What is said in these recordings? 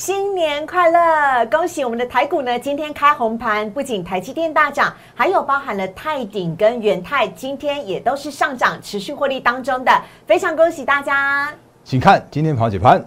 新年快乐！恭喜我们的台股呢，今天开红盘，不仅台积电大涨，还有包含了泰鼎跟元泰，今天也都是上涨，持续获利当中的，非常恭喜大家！请看今天跑解盘。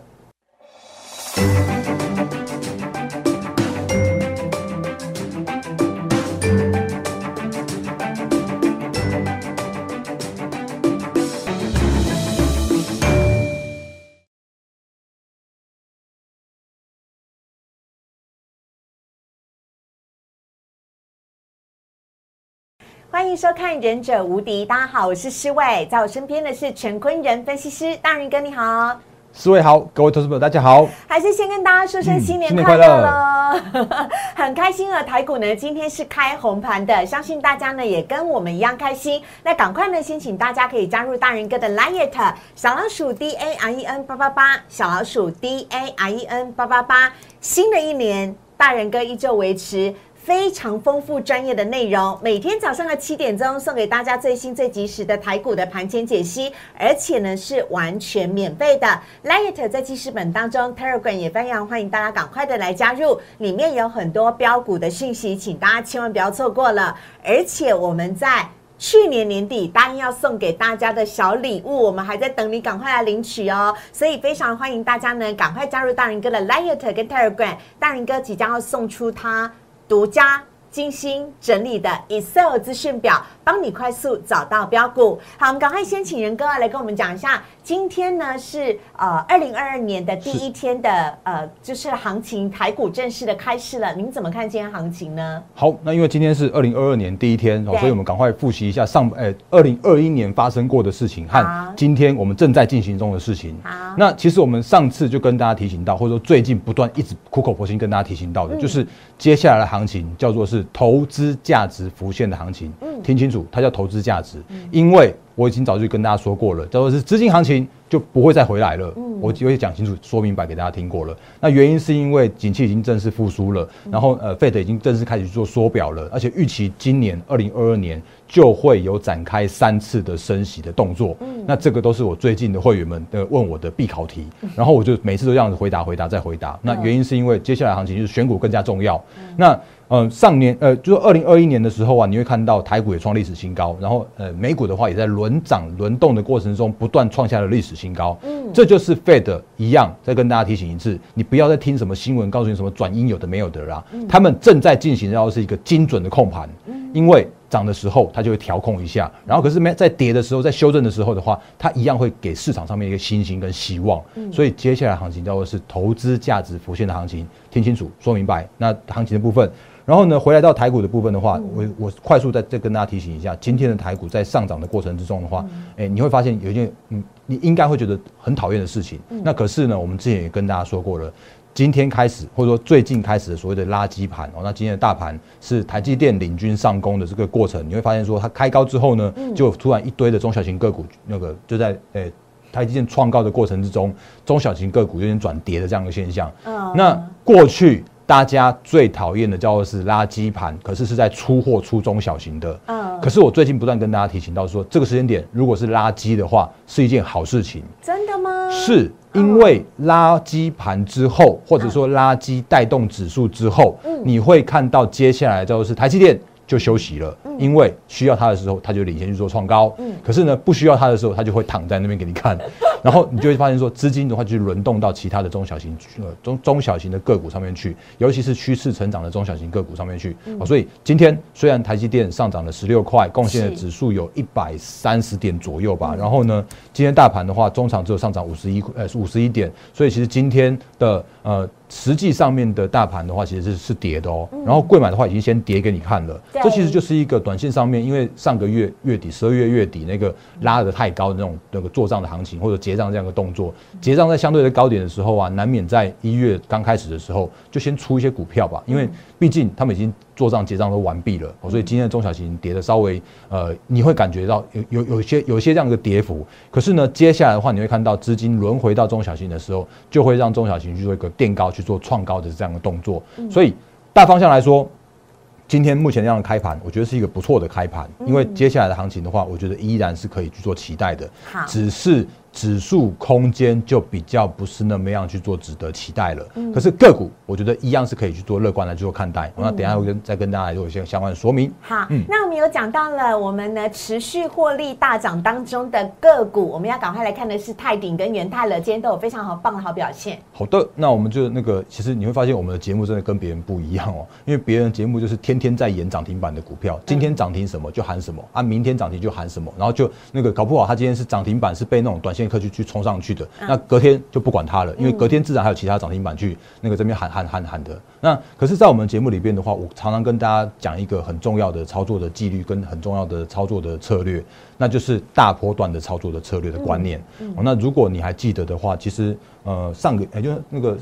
欢迎收看《忍者无敌》，大家好，我是施伟，在我身边的是陈坤仁分析师，大人哥你好，施伟好，各位投资朋友大家好，还是先跟大家说声新年快乐。喽，很开心啊，台股呢今天是开红盘的，相信大家呢也跟我们一样开心，那赶快呢先请大家可以加入大人哥的 Liet 小老鼠 D A R E N 八八八，小老鼠 D A R E N 八八八，新的一年大人哥依旧维持。非常丰富专业的内容，每天早上的七点钟送给大家最新最及时的台股的盘前解析，而且呢是完全免费的。Light 在记事本当中，Telegram 也非常欢迎大家赶快的来加入，里面有很多标股的讯息，请大家千万不要错过了。而且我们在去年年底答应要送给大家的小礼物，我们还在等你赶快来领取哦。所以非常欢迎大家呢赶快加入大人哥的 Light 跟 Telegram，大人哥即将要送出他。独家精心整理的 Excel 资讯表。帮你快速找到标股。好，我们赶快先请仁哥来跟我们讲一下，今天呢是呃二零二二年的第一天的呃就是行情，台股正式的开市了。您怎么看今天行情呢？好，那因为今天是二零二二年第一天，所以我们赶快复习一下上诶二零二一年发生过的事情和今天我们正在进行中的事情。好，那其实我们上次就跟大家提醒到，或者说最近不断一直苦口婆心跟大家提醒到的，就是接下来的行情叫做是投资价值浮现的行情。嗯，听清楚。它叫投资价值，因为我已经早就跟大家说过了，叫做是资金行情就不会再回来了。我就会讲清楚、说明白给大家听过了。那原因是因为景气已经正式复苏了，然后呃，Fed 已经正式开始做缩表了，而且预期今年二零二二年就会有展开三次的升息的动作。那这个都是我最近的会员们的问我的必考题，然后我就每次都这样子回答、回答再回答。那原因是因为接下来行情就是选股更加重要。那嗯，上年呃，就是二零二一年的时候啊，你会看到台股也创历史新高，然后呃，美股的话也在轮涨轮动的过程中不断创下了历史新高。嗯，这就是 Fed 一样，再跟大家提醒一次，你不要再听什么新闻告诉你什么转阴有的没有的啦，他们正在进行要是一个精准的控盘，因为涨的时候它就会调控一下，然后可是没在跌的时候，在修正的时候的话，它一样会给市场上面一个信心跟希望。所以接下来行情叫做是投资价值浮现的行情，听清楚说明白。那行情的部分。然后呢，回来到台股的部分的话，我我快速再再跟大家提醒一下，今天的台股在上涨的过程之中的话，哎，你会发现有一件嗯，你应该会觉得很讨厌的事情。那可是呢，我们之前也跟大家说过了，今天开始或者说最近开始的所谓的垃圾盘哦，那今天的大盘是台积电领军上攻的这个过程，你会发现说它开高之后呢，就突然一堆的中小型个股那个就在诶台积电创高的过程之中，中小型个股有点转跌的这样一个现象。那过去。大家最讨厌的叫做是垃圾盘，可是是在出货出中小型的。嗯，可是我最近不断跟大家提醒到说，这个时间点如果是垃圾的话，是一件好事情。真的吗？是因为垃圾盘之后，或者说垃圾带动指数之后，你会看到接下来叫做是台积电。就休息了，因为需要它的时候，它就领先去做创高。嗯，可是呢，不需要它的时候，它就会躺在那边给你看。然后你就会发现说，资金的话就轮动到其他的中小型呃中中小型的个股上面去，尤其是趋势成长的中小型个股上面去。哦，所以今天虽然台积电上涨了十六块，贡献的指数有一百三十点左右吧。然后呢，今天大盘的话，中场只有上涨五十一呃五十一点，所以其实今天的呃。实际上面的大盘的话，其实是是跌的哦。然后贵买的话，已经先跌给你看了。这其实就是一个短线上面，因为上个月月底、十二月月底那个拉的太高的那种那个做账的行情或者结账这样的动作，结账在相对的高点的时候啊，难免在一月刚开始的时候就先出一些股票吧，因为毕竟他们已经。做账结账都完毕了，所以今天的中小型跌的稍微呃，你会感觉到有有有些有些这样的跌幅。可是呢，接下来的话，你会看到资金轮回到中小型的时候，就会让中小型去做一个垫高去做创高的这样的动作。所以大方向来说，今天目前这样的开盘，我觉得是一个不错的开盘。因为接下来的行情的话，我觉得依然是可以去做期待的。好，只是指数空间就比较不是那么样去做值得期待了。可是个股，我觉得一样是可以去做乐观来做看待。那等下会跟再跟大家做一些相关的说明。好，那我们有讲到了我们呢持续获利大涨当中的个股，我们要赶快来看的是泰鼎跟元泰了。今天都有非常好棒的好表现。好的，那我们就那个，其实你会发现我们的节目真的跟别人不一样哦，因为别人节目就是天天在演涨停板的股票，今天涨停什么就喊什么啊，明天涨停就喊什么，然后就那个搞不好他今天是涨停板是被那种短线客去去冲上去的，那隔天就不管它了，因为隔天自然还有其他涨停板去那个这边喊喊喊喊的。那可是，在我们节目里边的话，我常常跟大家讲一个很重要的操作的纪律跟很重要的操作的策略，那就是大波段的操作的策略的观念。那如果你还记得的话，其实呃上个也就是那个。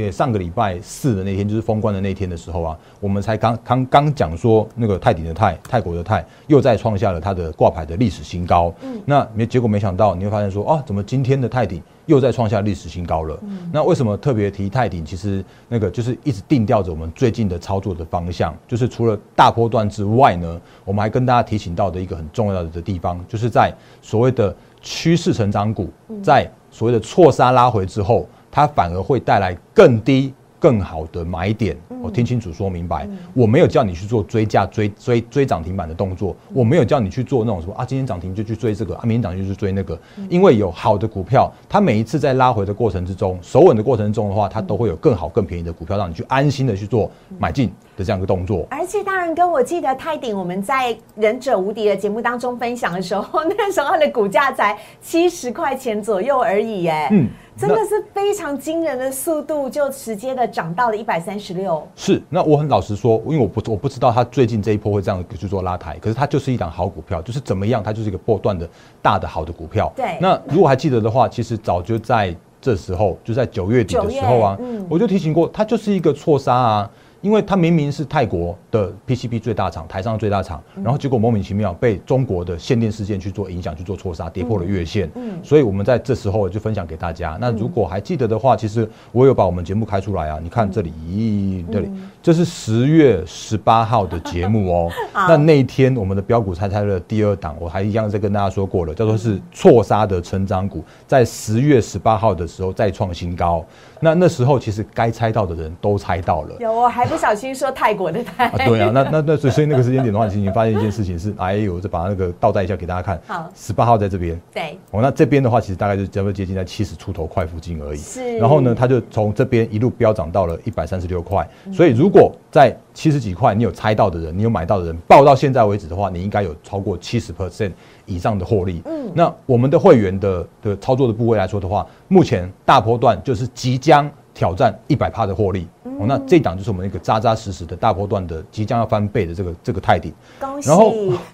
也上个礼拜四的那天，就是封关的那天的时候啊，我们才刚刚刚讲说，那个泰鼎的泰，泰国的泰，又再创下了它的挂牌的历史新高。嗯，那没结果没想到，你会发现说，啊，怎么今天的泰鼎又再创下历史新高了？嗯，那为什么特别提泰鼎？其实那个就是一直定调着我们最近的操作的方向，就是除了大波段之外呢，我们还跟大家提醒到的一个很重要的地方，就是在所谓的趋势成长股，在所谓的错杀拉回之后。它反而会带来更低。更好的买点，我听清楚说明白。我没有叫你去做追价、追追追涨停板的动作，我没有叫你去做那种什么啊，今天涨停就去追这个，啊，明天涨停就去追那个。因为有好的股票，它每一次在拉回的过程之中，守稳的过程中的话，它都会有更好、更便宜的股票让你去安心的去做买进的这样一个动作。而且大人哥，我记得泰鼎我们在忍者无敌的节目当中分享的时候，那时候它的股价才七十块钱左右而已，耶，嗯。真的是非常惊人的速度，就直接的涨到了一百三十六。是，那我很老实说，因为我不我不知道它最近这一波会这样去做拉抬，可是它就是一档好股票，就是怎么样，它就是一个波段的大的好的股票。对。那如果还记得的话，其实早就在这时候，就在九月底的时候啊，我就提醒过，它就是一个错杀啊。因为它明明是泰国的 PCB 最大厂，台上最大厂，然后结果莫名其妙被中国的限电事件去做影响，去做错杀，跌破了月线。嗯，所以我们在这时候就分享给大家。那如果还记得的话，其实我有把我们节目开出来啊。你看这里，咦，这里这是十月十八号的节目哦。那那一天我们的标股猜猜的第二档，我还一样在跟大家说过了，叫做是错杀的成长股，在十月十八号的时候再创新高。那那时候其实该猜到的人都猜到了。有，我还不小心说泰国的泰。啊，对啊，那那那所以那个时间点的话，其实你发现一件事情是，哎呦，再把那个倒带一下给大家看。好，十八号在这边。对。哦，那这边的话，其实大概就差不多接近在七十出头块附近而已。是。然后呢，它就从这边一路飙涨到了一百三十六块。所以如果在七十几块，你有猜到的人，你有买到的人，报到现在为止的话，你应该有超过七十 percent 以上的获利。嗯。那我们的会员的的操作的部位来说的话，目前大波段就是即将。挑战一百帕的获利，哦，那这档就是我们一个扎扎实实的大波段的即将要翻倍的这个这个泰鼎。恭喜！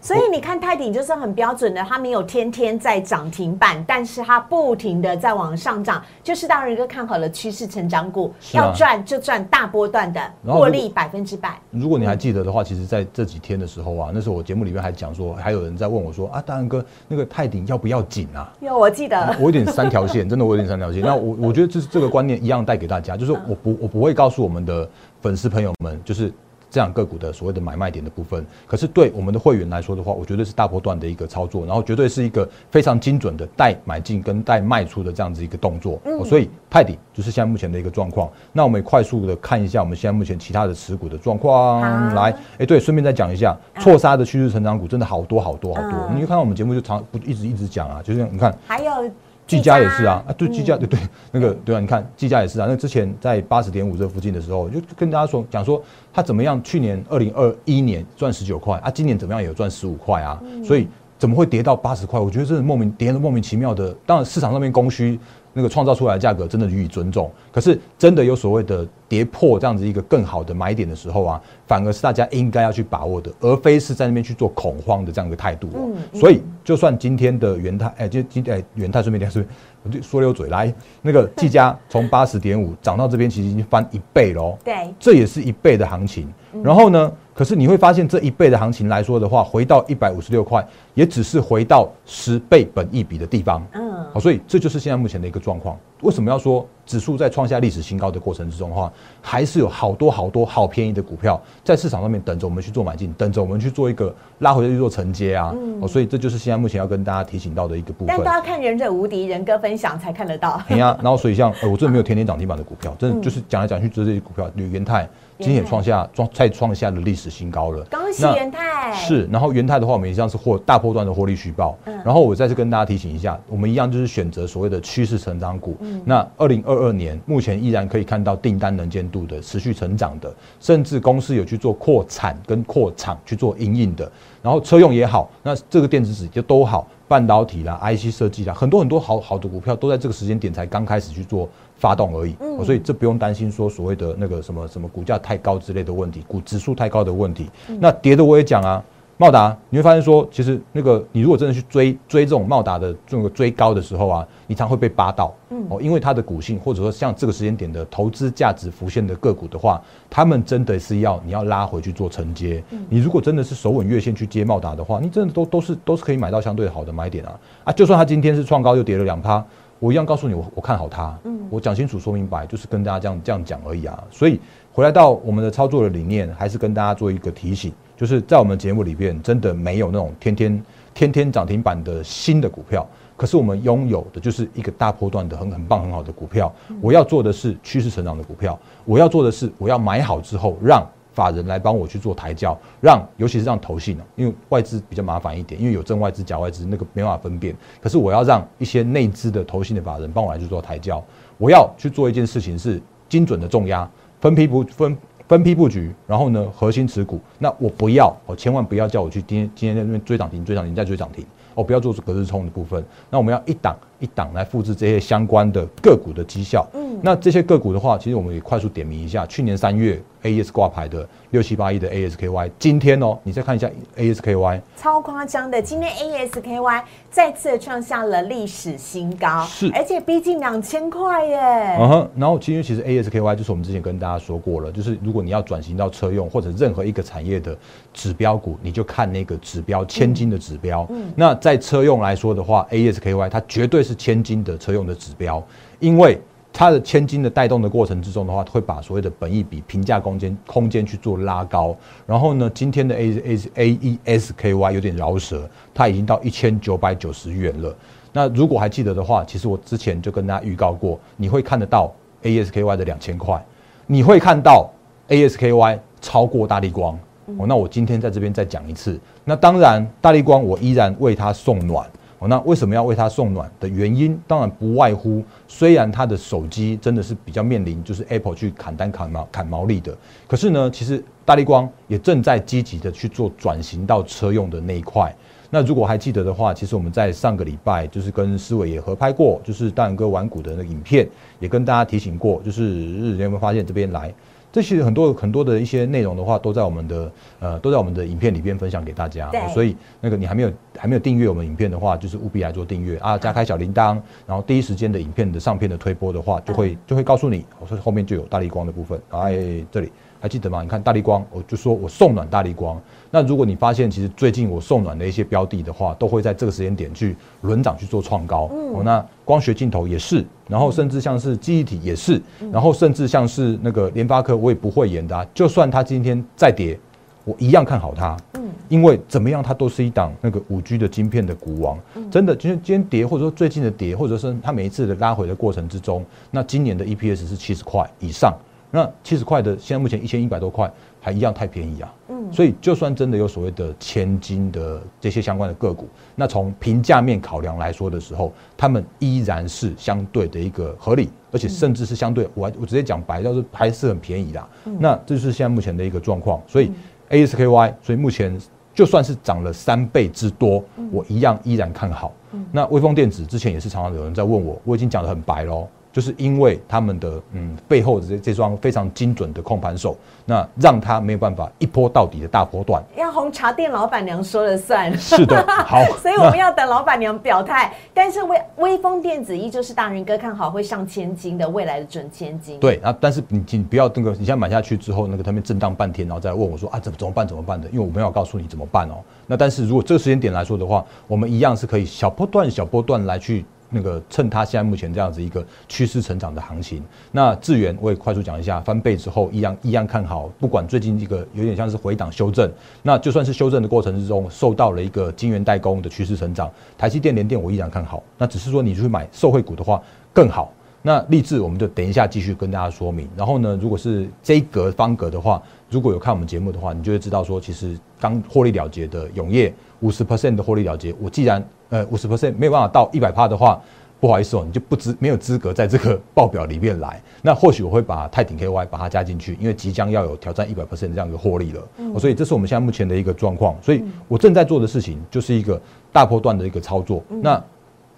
所以你看泰鼎就是很标准的，它没有天天在涨停板，但是它不停的在往上涨，就是大仁哥看好了趋势成长股，要赚就赚大波段的获利百分之百。如果你还记得的话，其实在这几天的时候啊，那时候我节目里面还讲说，还有人在问我说啊，大仁哥那个泰鼎要不要紧啊？有，我记得我有点三条线，真的我有点三条线。那我我觉得这是这个观念一样带给大家，就是我不我不会告诉我们的粉丝朋友们，就是这样个股的所谓的买卖点的部分。可是对我们的会员来说的话，我绝对是大波段的一个操作，然后绝对是一个非常精准的带买进跟带卖出的这样子一个动作。所以泰迪就是现在目前的一个状况。那我们也快速的看一下我们现在目前其他的持股的状况。来，哎，对，顺便再讲一下，错杀的趋势成长股真的好多好多好多。你看到我们节目就常不一直一直讲啊，就是你看还有。技嘉也是啊，啊对，技嘉对对，那个对啊，你看技嘉也是啊。那之前在八十点五这附近的时候，就跟大家说讲说他怎么样，去年二零二一年赚十九块啊，今年怎么样也有赚十五块啊，所以怎么会跌到八十块？我觉得真是莫名跌的莫名其妙的。当然市场上面供需。那个创造出来的价格真的予以尊重，可是真的有所谓的跌破这样子一个更好的买点的时候啊，反而是大家应该要去把握的，而非是在那边去做恐慌的这样一个态度。嗯，所以就算今天的元泰，哎，就今哎元泰顺便点是，我就说溜嘴来，那个技嘉从八十点五涨到这边，其实已经翻一倍喽。对，这也是一倍的行情。然后呢，可是你会发现这一倍的行情来说的话，回到一百五十六块，也只是回到十倍本一比的地方。嗯。好，所以这就是现在目前的一个状况。为什么要说指数在创下历史新高的过程之中的话，还是有好多好多好便宜的股票在市场上面等着我们去做买进，等着我们去做一个拉回去做承接啊。哦，所以这就是现在目前要跟大家提醒到的一个部分。但都要看忍者无敌人哥分享才看得到。对呀，然后所以像呃，我真的没有 天天涨停板的股票，真的就是讲来讲去，这些股票，铝元泰。今天也创下创再创下了历史新高了。恭喜元泰！是，然后元泰的话，我们一样是获大波段的获利续报。嗯。然后我再次跟大家提醒一下，我们一样就是选择所谓的趋势成长股。嗯。那二零二二年目前依然可以看到订单能见度的持续成长的，甚至公司有去做扩产跟扩厂去做营运的。然后车用也好，那这个电子纸就都好，半导体啦、IC 设计啦，很多很多好好的股票都在这个时间点才刚开始去做。发动而已，所以这不用担心说所谓的那个什么什么股价太高之类的问题，股指数太高的问题。那跌的我也讲啊，茂达你会发现说，其实那个你如果真的去追追这种茂达的这个追高的时候啊，你常会被扒到哦，因为它的股性或者说像这个时间点的投资价值浮现的个股的话，他们真的是要你要拉回去做承接。你如果真的是手稳月线去接茂达的话，你真的都都是都是可以买到相对好的买点啊啊！就算它今天是创高又跌了两趴。我一样告诉你，我我看好它。嗯，我讲清楚、说明白，就是跟大家这样这样讲而已啊。所以回来到我们的操作的理念，还是跟大家做一个提醒，就是在我们节目里边，真的没有那种天天天天涨停板的新的股票，可是我们拥有的就是一个大波段的很很棒很好的股票。我要做的是趋势成长的股票，我要做的是我要买好之后让。法人来帮我去做抬轿，让尤其是让投信呢，因为外资比较麻烦一点，因为有正外资、假外资，那个没办法分辨。可是我要让一些内资的投信的法人帮我来去做抬轿，我要去做一件事情是精准的重压，分批不分分批布局，然后呢核心持股。那我不要，我千万不要叫我去今天今天在那边追涨停、追涨停再追涨停，我不要做隔日冲的部分。那我们要一档一档来复制这些相关的个股的绩效。嗯，那这些个股的话，其实我们也快速点名一下，去年三月。A S 挂牌的六七八亿的 A S K Y，今天哦，你再看一下 A S K Y，超夸张的，今天 A S K Y 再次创下了历史新高，是，而且逼近两千块耶。嗯哼，然后其实其实 A S K Y 就是我们之前跟大家说过了，就是如果你要转型到车用或者任何一个产业的指标股，你就看那个指标千金的指标。嗯，那在车用来说的话，A S K Y 它绝对是千金的车用的指标，因为。它的千金的带动的过程之中的话，会把所谓的本益比评价空间空间去做拉高。然后呢，今天的 A A A E S K Y 有点饶舌，它已经到一千九百九十元了。那如果还记得的话，其实我之前就跟大家预告过，你会看得到 A S K Y 的两千块，你会看到 A S K Y 超过大力光。哦，那我今天在这边再讲一次。那当然，大力光我依然为它送暖。哦，那为什么要为他送暖的原因，当然不外乎，虽然他的手机真的是比较面临就是 Apple 去砍单砍毛砍毛利的，可是呢，其实大力光也正在积极的去做转型到车用的那一块。那如果还记得的话，其实我们在上个礼拜就是跟思伟也合拍过，就是大勇哥玩股的那个影片，也跟大家提醒过，就是日有没有发现这边来。这些很多很多的一些内容的话，都在我们的呃，都在我们的影片里边分享给大家。所以那个你还没有还没有订阅我们影片的话，就是务必来做订阅。啊，加开小铃铛，然后第一时间的影片的上片的推播的话，就会就会告诉你，我说后面就有大力光的部分。哎，这里还记得吗？你看大力光，我就说我送暖大力光。那如果你发现其实最近我送暖的一些标的的话，都会在这个时间点去轮涨去做创高。哦，那光学镜头也是，然后甚至像是记忆体也是，然后甚至像是那个联发科，我也不会演的。就算它今天再跌，我一样看好它。嗯，因为怎么样，它都是一档那个五 G 的晶片的股王。真的，今天今天跌，或者说最近的跌，或者是它每一次的拉回的过程之中，那今年的 EPS 是七十块以上。那七十块的，现在目前一千一百多块，还一样太便宜啊。嗯，所以就算真的有所谓的千金的这些相关的个股，那从评价面考量来说的时候，他们依然是相对的一个合理，而且甚至是相对，我我直接讲白，就是还是很便宜的。那这就是现在目前的一个状况。所以 ASKY，所以目前就算是涨了三倍之多，我一样依然看好。那微风电子之前也是常常有人在问我，我已经讲的很白喽。就是因为他们的嗯背后的这这双非常精准的控盘手，那让他没有办法一波到底的大波段。要红茶店老板娘说了算。是的，好。所以我们要等老板娘表态。但是微微风电子依旧是大人哥看好会上千金的未来的准千金。对啊，但是你你不要那个，你现在买下去之后，那个他们震荡半天，然后再问我说啊怎么怎么办怎么办的？因为我没有告诉你怎么办哦。那但是如果这个时间点来说的话，我们一样是可以小波段小波段来去。那个趁它现在目前这样子一个趋势成长的行情。那智源我也快速讲一下，翻倍之后一样一样看好，不管最近一个有点像是回档修正，那就算是修正的过程之中受到了一个晶圆代工的趋势成长，台积电联电我依然看好。那只是说你去买受惠股的话更好。那励志我们就等一下继续跟大家说明。然后呢，如果是这一格方格的话，如果有看我们节目的话，你就会知道说，其实刚获利了结的永业五十 percent 的获利了结，我既然呃五十 percent 没有办法到一百趴的话，不好意思哦，你就不资没有资格在这个报表里面来。那或许我会把泰鼎 KY 把它加进去，因为即将要有挑战一百 percent 这样一个获利了。所以这是我们现在目前的一个状况。所以我正在做的事情就是一个大波段的一个操作。那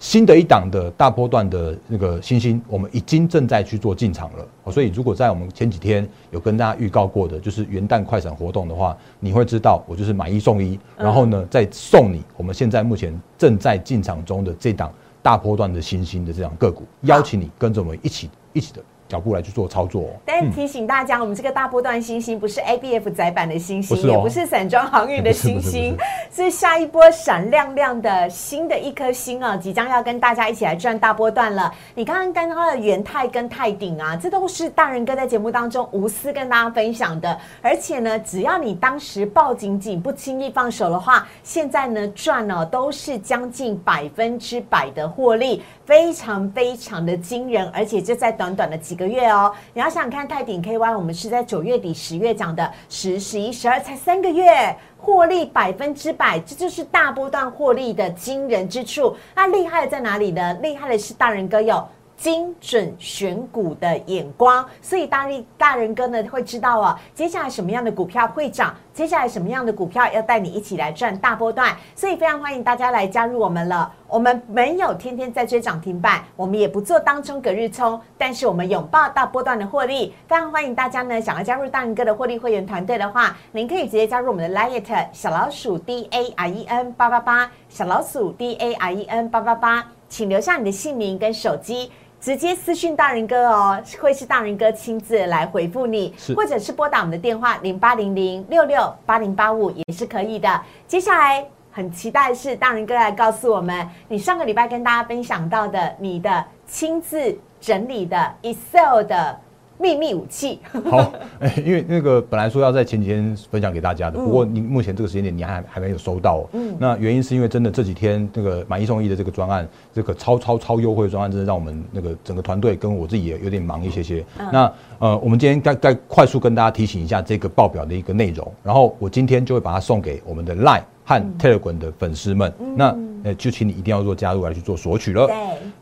新的一档的大波段的那个新兴，我们已经正在去做进场了。所以，如果在我们前几天有跟大家预告过的，就是元旦快闪活动的话，你会知道我就是买一送一，然后呢再送你我们现在目前正在进场中的这档大波段的新兴的这样个股，邀请你跟着我们一起一起的。脚步来去做操作，但提醒大家，我们这个大波段星星不是 A B F 载版的星星，也不是散装航运的 星星，是下一波闪亮亮的新的一颗星啊！即将要跟大家一起来赚大波段了。你刚刚跟到的元泰跟泰鼎啊，这都是大人哥在节目当中无私跟大家分享的。而且呢，只要你当时抱紧紧，不轻易放手的话，现在呢赚了都是将近百分之百的获利。非常非常的惊人，而且就在短短的几个个月哦。你要想看泰鼎 KY，我们是在九月底、十月讲的，十、十一、十二才三个月，获利百分之百，这就是大波段获利的惊人之处。那厉害在哪里呢？厉害的是大人哥有。精准选股的眼光，所以大力大人哥呢会知道哦，接下来什么样的股票会涨，接下来什么样的股票要带你一起来赚大波段，所以非常欢迎大家来加入我们了。我们没有天天在追涨停板，我们也不做当中隔日冲，但是我们拥抱大波段的获利。非常欢迎大家呢，想要加入大人哥的获利会员团队的话，您可以直接加入我们的 Lite 小老鼠 D A R E N 八八八小老鼠 D A R E N 八八八，请留下你的姓名跟手机。直接私讯大人哥哦，会是大人哥亲自来回复你，或者是拨打我们的电话零八零零六六八零八五也是可以的。接下来很期待是大人哥来告诉我们，你上个礼拜跟大家分享到的你的亲自整理的 Excel 的。秘密武器。好，哎，因为那个本来说要在前几天分享给大家的，不过你目前这个时间点你还还没有收到。嗯，那原因是因为真的这几天那个买一送一的这个专案，这个超超超优惠的专案，真的让我们那个整个团队跟我自己也有点忙一些些。那呃，我们今天该该快速跟大家提醒一下这个报表的一个内容，然后我今天就会把它送给我们的 Line 和 Telegram 的粉丝们。那呃，就请你一定要做加入来去做索取了。对，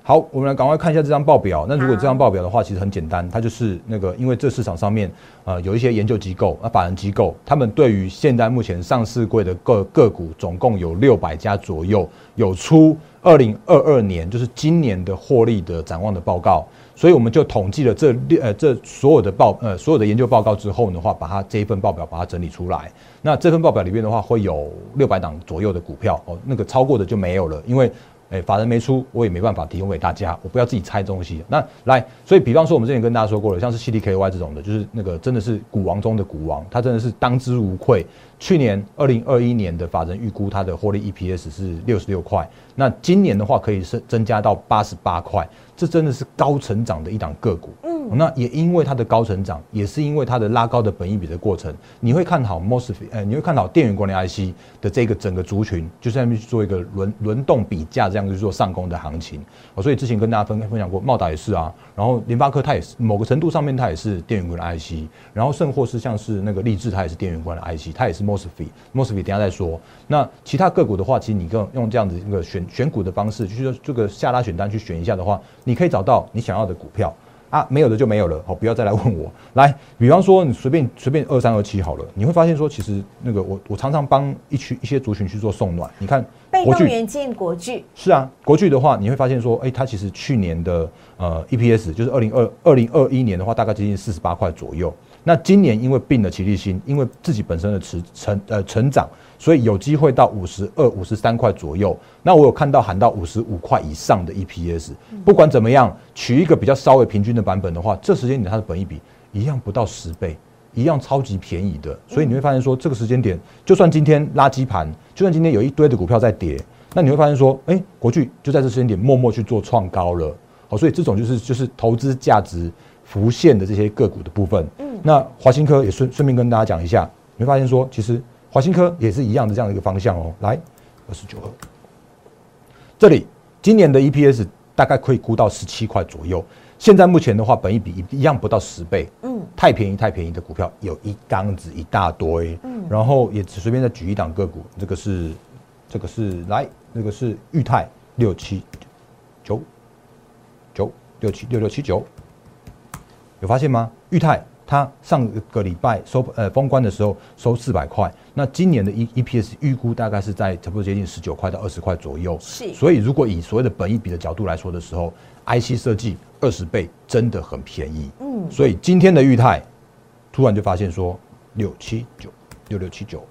好，我们来赶快看一下这张报表。那如果这张报表的话，其实很简单，它就是那个，因为这市场上面呃有一些研究机构、啊法人机构，他们对于现在目前上市柜的个个股总共有六百家左右，有出二零二二年就是今年的获利的展望的报告。所以我们就统计了这六呃这所有的报呃所有的研究报告之后的话，把它这一份报表把它整理出来。那这份报表里面的话，会有六百档左右的股票哦，那个超过的就没有了，因为。哎，法人没出，我也没办法提供给大家，我不要自己猜东西。那来，所以比方说，我们之前跟大家说过了，像是 CDKY 这种的，就是那个真的是股王中的股王，它真的是当之无愧。去年二零二一年的法人预估它的获利 EPS 是六十六块，那今年的话可以是增加到八十八块，这真的是高成长的一档个股。嗯那也因为它的高成长，也是因为它的拉高的本益比的过程，你会看好 mosfet，呃，你会看好电源管理 IC 的这个整个族群，就在那边去做一个轮轮动比价，这样去做上攻的行情。哦，所以之前跟大家分分享过，茂达也是啊，然后联发科它也是某个程度上面它也是电源管理 IC，然后甚或是像是那个立志它也是电源管理 IC，它也是 mosfet，mosfet 等下再说。那其他个股的话，其实你用用这样子一个选选股的方式，就是说这个下拉选单去选一下的话，你可以找到你想要的股票。啊，没有的就没有了，好，不要再来问我。来，比方说你随便随便二三二七好了，你会发现说，其实那个我我常常帮一群一些族群去做送暖。你看，被动元件国巨是啊，国巨的话，你会发现说，哎，它其实去年的呃 EPS 就是二零二二零二一年的话，大概接近四十八块左右。那今年因为并了齐力新，因为自己本身的成成呃成长。所以有机会到五十二、五十三块左右。那我有看到喊到五十五块以上的 EPS。不管怎么样，取一个比较稍微平均的版本的话，这时间点它的本益比一样不到十倍，一样超级便宜的。所以你会发现说，这个时间点，就算今天垃圾盘，就算今天有一堆的股票在跌，那你会发现说，哎，国巨就在这时间点默默去做创高了。好，所以这种就是就是投资价值浮现的这些个股的部分。嗯，那华新科也顺顺便跟大家讲一下，你会发现说，其实华新科也是一样的这样的一个方向哦。来，二十九二，这里今年的 EPS 大概可以估到十七块左右。现在目前的话，本一比一样不到十倍，嗯，太便宜太便宜的股票有一缸子一大堆，嗯，然后也只随便再举一档个股，这个是，这个是来，那个是裕泰六七九九六七六六七九，有发现吗？裕泰它上个礼拜收呃封关的时候收四百块，那今年的 E E P S 预估大概是在差不多接近十九块到二十块左右，是，所以如果以所谓的本一比的角度来说的时候，I C 设计。二十倍真的很便宜，嗯，所以今天的裕泰突然就发现说六七九六六七九，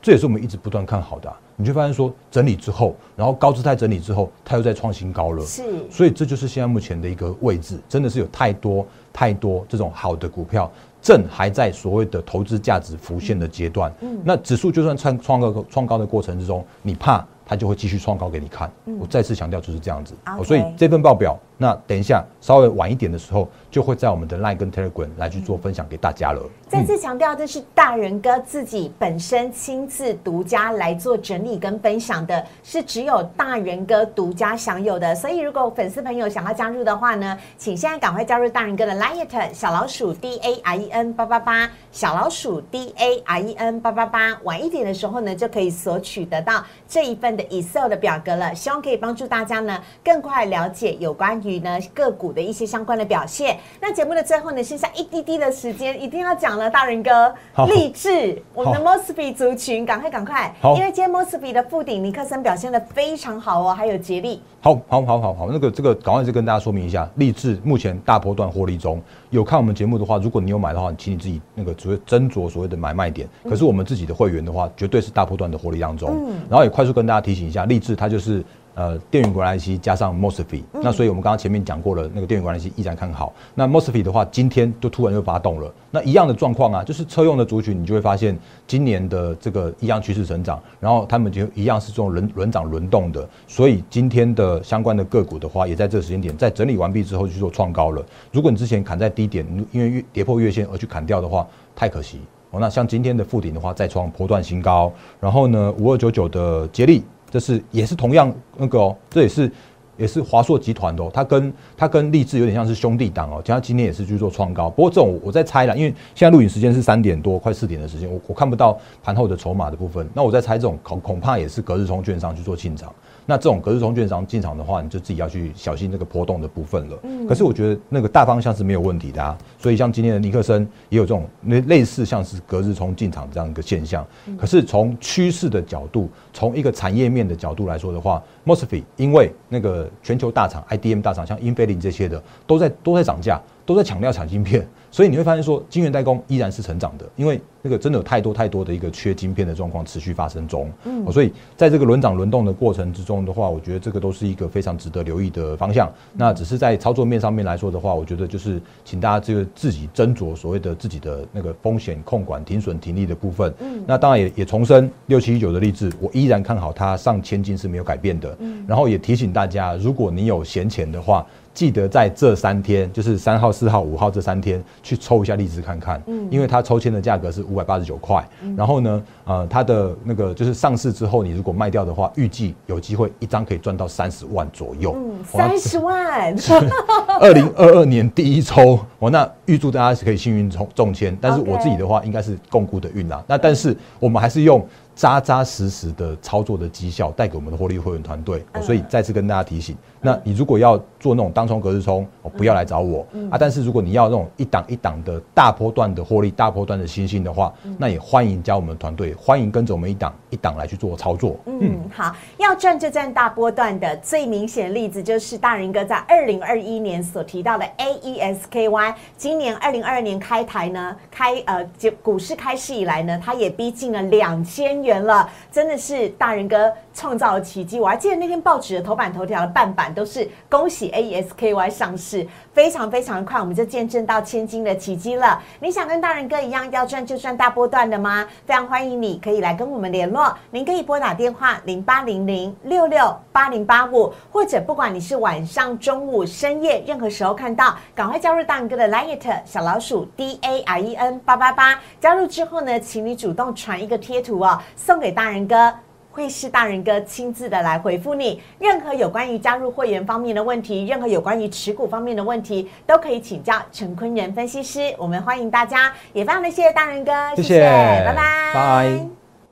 这也是我们一直不断看好的。你就发现说整理之后，然后高姿态整理之后，它又在创新高了，是，所以这就是现在目前的一个位置，真的是有太多太多这种好的股票，正还在所谓的投资价值浮现的阶段。嗯，那指数就算创创高创高的过程之中，你怕？它就会继续创高给你看。我再次强调就是这样子。所以这份报表，那等一下稍微晚一点的时候，就会在我们的 Line 跟 Telegram 来去做分享给大家了。再次强调，这是大人哥自己本身亲自独家来做整理跟分享的，是只有大人哥独家享有的。所以如果粉丝朋友想要加入的话呢，请现在赶快加入大人哥的 Line 小老鼠 D A I E N 八八八小老鼠 D A I E N 八八八。晚一点的时候呢，就可以索取得到这一份。的 Excel 的表格了，希望可以帮助大家呢更快了解有关于呢个股的一些相关的表现。那节目的最后呢，剩下一滴滴的时间，一定要讲了，大仁哥，励志我们的 Mosby 族群，赶快赶快，因为今天 Mosby 的附顶尼克森表现的非常好哦，还有杰力，好好好好好，那个这个赶快就跟大家说明一下，励志目前大波段获利中，有看我们节目的话，如果你有买的话，请你自己那个所谓斟酌所谓的买卖点。可是我们自己的会员的话，绝对是大波段的获利当中，嗯，然后也快速跟大家。提醒一下，励志它就是呃电源管理器加上 Mosfet，那所以我们刚刚前面讲过了，那个电源管理器依然看好。那 Mosfet 的话，今天就突然又发动了。那一样的状况啊，就是车用的族群，你就会发现今年的这个一样趋势成长，然后他们就一样是这种轮轮涨轮动的。所以今天的相关的个股的话，也在这个时间点在整理完毕之后去做创高了。如果你之前砍在低点，因为月跌破月线而去砍掉的话，太可惜。哦，那像今天的附顶的话，再创波段新高，然后呢，五二九九的接力。这是也是同样那个哦，这也是也是华硕集团的哦，它跟它跟立志有点像是兄弟党哦，加上今天也是去做创高。不过这种我在猜了，因为现在录影时间是三点多，快四点的时间，我我看不到盘后的筹码的部分。那我在猜这种恐恐怕也是隔日从券商去做进场。那这种隔日冲券商进场的话，你就自己要去小心那个波动的部分了。嗯。可是我觉得那个大方向是没有问题的啊。所以像今天的尼克森也有这种类类似像是隔日冲进场这样一个现象。可是从趋势的角度，从一个产业面的角度来说的话，Mosfet 因为那个全球大厂 IDM 大厂像英飞凌这些的都在都在涨价，都在抢料抢晶片。所以你会发现说，晶圆代工依然是成长的，因为那个真的有太多太多的一个缺晶片的状况持续发生中。嗯，所以在这个轮涨轮动的过程之中的话，我觉得这个都是一个非常值得留意的方向。那只是在操作面上面来说的话，我觉得就是请大家这个自己斟酌所谓的自己的那个风险控管、停损停利的部分。嗯，那当然也也重申六七一九的例子，我依然看好它上千金是没有改变的。嗯，然后也提醒大家，如果你有闲钱的话。记得在这三天，就是三号、四号、五号这三天去抽一下荔枝看看，嗯，因为它抽签的价格是五百八十九块，然后呢，呃，它的那个就是上市之后，你如果卖掉的话，预计有机会一张可以赚到三十万左右，嗯，三十 万，二零二二年第一抽，我那预祝大家是可以幸运中中签，但是我自己的话应该是共估的运啦，那但是我们还是用。扎扎实实的操作的绩效带给我们的获利会员团队，所以再次跟大家提醒，那你如果要做那种当冲隔日冲，不要来找我啊。但是如果你要那种一档一档的大波段的获利、大波段的新兴的话，那也欢迎加我们团队，欢迎跟着我们一档一档来去做操作。嗯，好，要赚就赚大波段的最明显例子就是大人哥在二零二一年所提到的 A E S K Y，今年二零二二年开台呢，开呃股市开市以来呢，它也逼近了两千。元了，真的是大人哥创造了奇迹。我还记得那天报纸的头版头条的半版都是恭喜 AESKY 上市，非常非常快，我们就见证到千金的奇迹了。你想跟大人哥一样要赚就赚大波段的吗？非常欢迎你可以来跟我们联络，您可以拨打电话零八零零六六八零八五，或者不管你是晚上、中午、深夜，任何时候看到，赶快加入大人哥的 Light 小老鼠 D A R E N 八八八。加入之后呢，请你主动传一个贴图哦，送给大人哥。会是大人哥亲自的来回复你，任何有关于加入会员方面的问题，任何有关于持股方面的问题，都可以请教陈坤仁分析师。我们欢迎大家，也非常的谢谢大人哥，谢谢，拜拜，拜。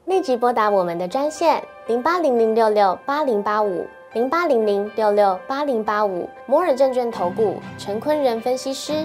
立即拨打我们的专线零八零零六六八零八五零八零零六六八零八五摩尔证券投顾陈坤仁分析师。